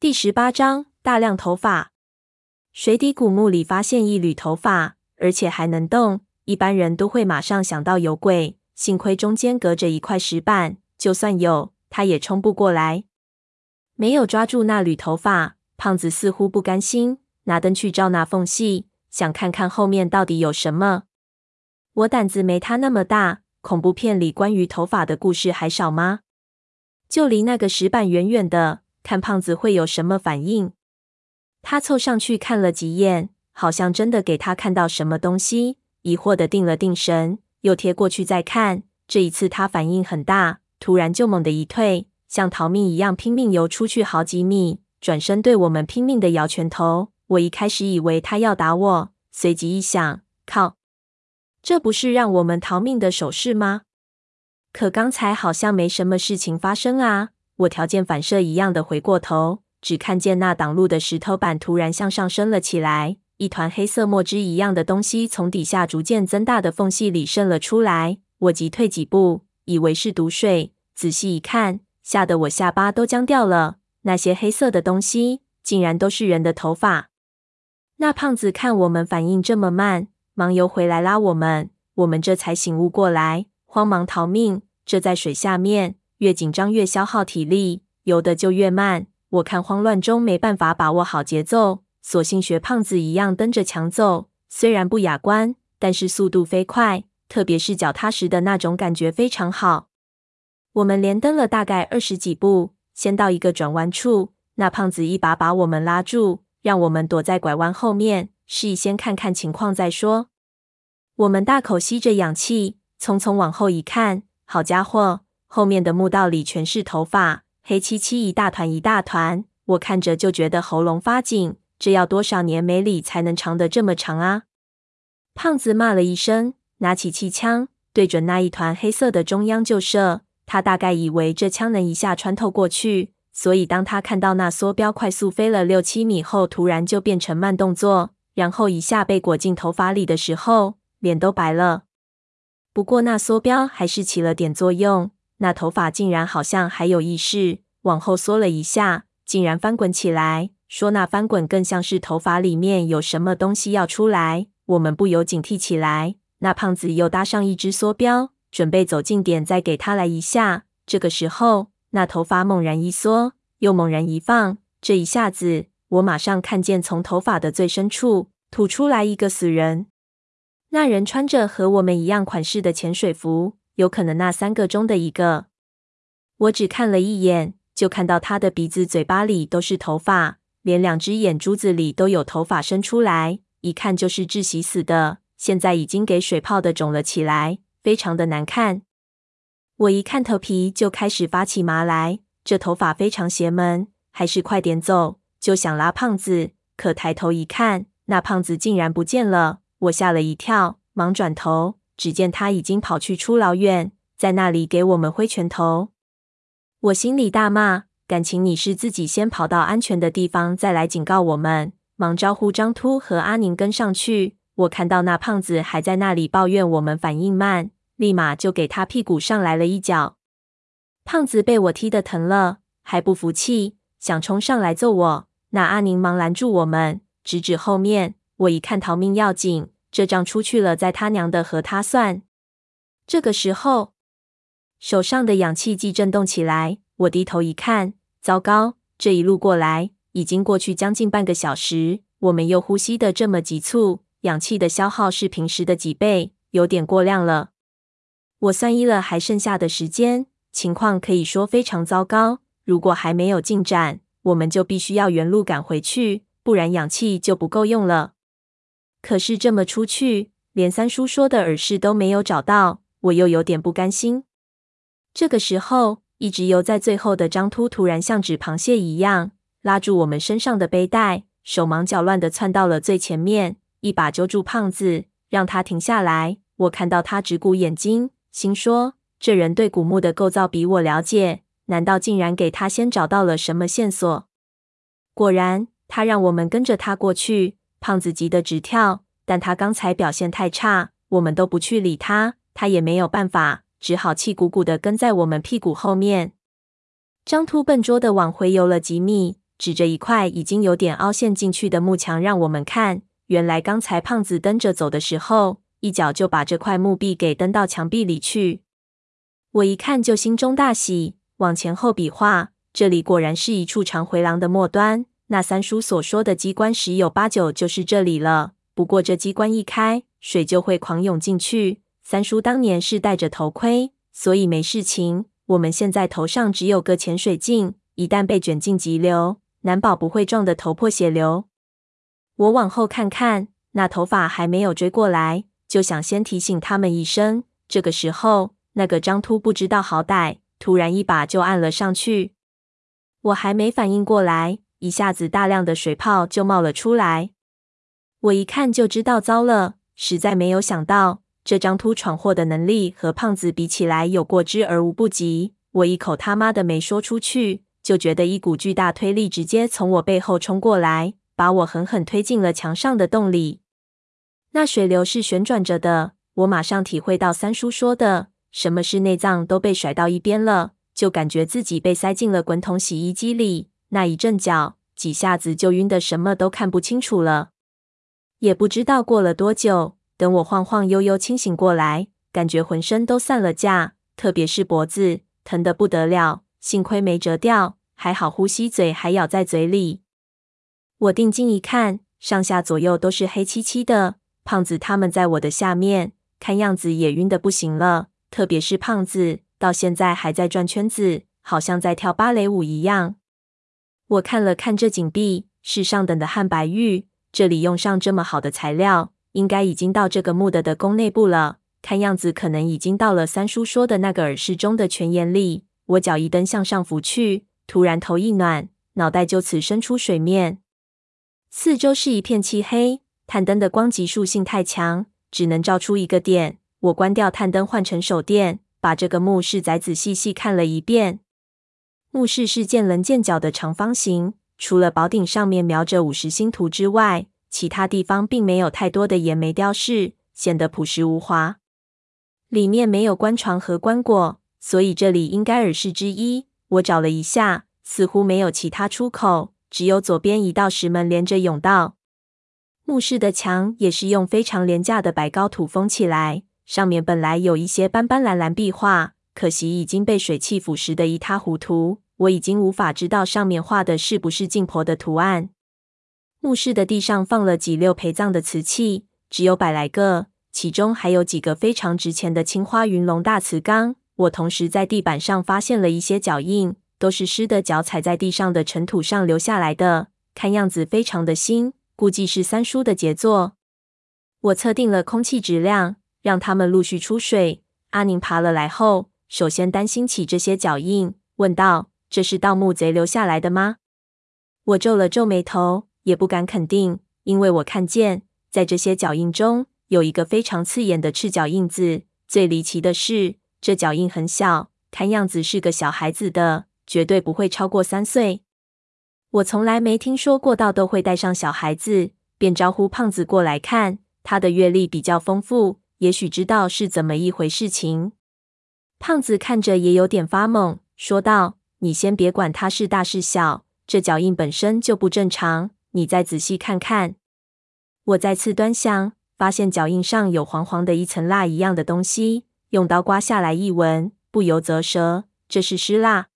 第十八章大量头发。水底古墓里发现一缕头发，而且还能动，一般人都会马上想到有鬼。幸亏中间隔着一块石板，就算有，他也冲不过来。没有抓住那缕头发，胖子似乎不甘心，拿灯去照那缝隙，想看看后面到底有什么。我胆子没他那么大，恐怖片里关于头发的故事还少吗？就离那个石板远远的。看胖子会有什么反应？他凑上去看了几眼，好像真的给他看到什么东西，疑惑的定了定神，又贴过去再看。这一次他反应很大，突然就猛地一退，像逃命一样拼命游出去好几米，转身对我们拼命的摇拳头。我一开始以为他要打我，随即一想，靠，这不是让我们逃命的手势吗？可刚才好像没什么事情发生啊。我条件反射一样的回过头，只看见那挡路的石头板突然向上升了起来，一团黑色墨汁一样的东西从底下逐渐增大的缝隙里渗了出来。我急退几步，以为是毒水，仔细一看，吓得我下巴都僵掉了。那些黑色的东西竟然都是人的头发。那胖子看我们反应这么慢，忙游回来拉我们，我们这才醒悟过来，慌忙逃命。这在水下面。越紧张越消耗体力，游得就越慢。我看慌乱中没办法把握好节奏，索性学胖子一样蹬着墙走。虽然不雅观，但是速度飞快，特别是脚踏实的那种感觉非常好。我们连蹬了大概二十几步，先到一个转弯处，那胖子一把把我们拉住，让我们躲在拐弯后面，示意先看看情况再说。我们大口吸着氧气，匆匆往后一看，好家伙！后面的墓道里全是头发，黑漆漆一大团一大团，我看着就觉得喉咙发紧。这要多少年没理才能长得这么长啊？胖子骂了一声，拿起气枪对准那一团黑色的中央就射。他大概以为这枪能一下穿透过去，所以当他看到那梭镖快速飞了六七米后，突然就变成慢动作，然后一下被裹进头发里的时候，脸都白了。不过那梭镖还是起了点作用。那头发竟然好像还有意识，往后缩了一下，竟然翻滚起来。说那翻滚更像是头发里面有什么东西要出来。我们不由警惕起来。那胖子又搭上一只梭镖，准备走近点再给他来一下。这个时候，那头发猛然一缩，又猛然一放。这一下子，我马上看见从头发的最深处吐出来一个死人。那人穿着和我们一样款式的潜水服。有可能那三个中的一个，我只看了一眼，就看到他的鼻子、嘴巴里都是头发，连两只眼珠子里都有头发伸出来，一看就是窒息死的。现在已经给水泡的肿了起来，非常的难看。我一看头皮就开始发起麻来，这头发非常邪门，还是快点走。就想拉胖子，可抬头一看，那胖子竟然不见了，我吓了一跳，忙转头。只见他已经跑去出老远，在那里给我们挥拳头。我心里大骂：感情你是自己先跑到安全的地方，再来警告我们。忙招呼张秃和阿宁跟上去。我看到那胖子还在那里抱怨我们反应慢，立马就给他屁股上来了一脚。胖子被我踢得疼了，还不服气，想冲上来揍我。那阿宁忙拦住我们，指指后面。我一看逃命要紧。这账出去了，在他娘的和他算。这个时候，手上的氧气机震动起来。我低头一看，糟糕！这一路过来，已经过去将近半个小时，我们又呼吸的这么急促，氧气的消耗是平时的几倍，有点过量了。我算一了还剩下的时间，情况可以说非常糟糕。如果还没有进展，我们就必须要原路赶回去，不然氧气就不够用了。可是这么出去，连三叔说的耳饰都没有找到，我又有点不甘心。这个时候，一直游在最后的张秃突然像纸螃蟹一样拉住我们身上的背带，手忙脚乱地窜到了最前面，一把揪住胖子，让他停下来。我看到他直鼓眼睛，心说：这人对古墓的构造比我了解，难道竟然给他先找到了什么线索？果然，他让我们跟着他过去。胖子急得直跳，但他刚才表现太差，我们都不去理他，他也没有办法，只好气鼓鼓的跟在我们屁股后面。张秃笨拙地往回游了几米，指着一块已经有点凹陷进去的木墙，让我们看。原来刚才胖子蹬着走的时候，一脚就把这块木壁给蹬到墙壁里去。我一看就心中大喜，往前后比划，这里果然是一处长回廊的末端。那三叔所说的机关，十有八九就是这里了。不过这机关一开，水就会狂涌进去。三叔当年是戴着头盔，所以没事情。我们现在头上只有个潜水镜，一旦被卷进急流，难保不会撞得头破血流。我往后看看，那头发还没有追过来，就想先提醒他们一声。这个时候，那个张秃不知道好歹，突然一把就按了上去。我还没反应过来，一下子大量的水泡就冒了出来。我一看就知道糟了，实在没有想到这张秃闯祸的能力和胖子比起来有过之而无不及。我一口他妈的没说出去。就觉得一股巨大推力直接从我背后冲过来，把我狠狠推进了墙上的洞里。那水流是旋转着的，我马上体会到三叔说的，什么是内脏都被甩到一边了，就感觉自己被塞进了滚筒洗衣机里，那一阵脚，几下子就晕得什么都看不清楚了。也不知道过了多久，等我晃晃悠悠清醒过来，感觉浑身都散了架，特别是脖子，疼得不得了。幸亏没折掉，还好呼吸嘴还咬在嘴里。我定睛一看，上下左右都是黑漆漆的。胖子他们在我的下面，看样子也晕得不行了。特别是胖子，到现在还在转圈子，好像在跳芭蕾舞一样。我看了看这井壁，是上等的汉白玉。这里用上这么好的材料，应该已经到这个墓的的宫内部了。看样子可能已经到了三叔说的那个耳室中的泉眼里。我脚一蹬向上浮去，突然头一暖，脑袋就此伸出水面。四周是一片漆黑，探灯的光级数性太强，只能照出一个点。我关掉探灯，换成手电，把这个墓室仔仔细细看了一遍。墓室是见棱见角的长方形，除了宝顶上面描着五十星图之外，其他地方并没有太多的岩煤雕饰，显得朴实无华。里面没有棺床和棺椁。所以这里应该耳室之一。我找了一下，似乎没有其他出口，只有左边一道石门连着甬道。墓室的墙也是用非常廉价的白膏土封起来，上面本来有一些斑斑蓝蓝壁画，可惜已经被水汽腐蚀得一塌糊涂。我已经无法知道上面画的是不是净婆的图案。墓室的地上放了几溜陪葬的瓷器，只有百来个，其中还有几个非常值钱的青花云龙大瓷缸。我同时在地板上发现了一些脚印，都是湿的脚踩在地上的尘土上留下来的，看样子非常的新，估计是三叔的杰作。我测定了空气质量，让他们陆续出水。阿宁爬了来后，首先担心起这些脚印，问道：“这是盗墓贼留下来的吗？”我皱了皱眉头，也不敢肯定，因为我看见在这些脚印中有一个非常刺眼的赤脚印子。最离奇的是，这脚印很小，看样子是个小孩子的，绝对不会超过三岁。我从来没听说过盗都会带上小孩子，便招呼胖子过来看。他的阅历比较丰富，也许知道是怎么一回事情。胖子看着也有点发懵，说道：“你先别管它是大是小，这脚印本身就不正常，你再仔细看看。”我再次端详，发现脚印上有黄黄的一层蜡一样的东西。用刀刮下来一闻，不由啧舌，这是尸蜡。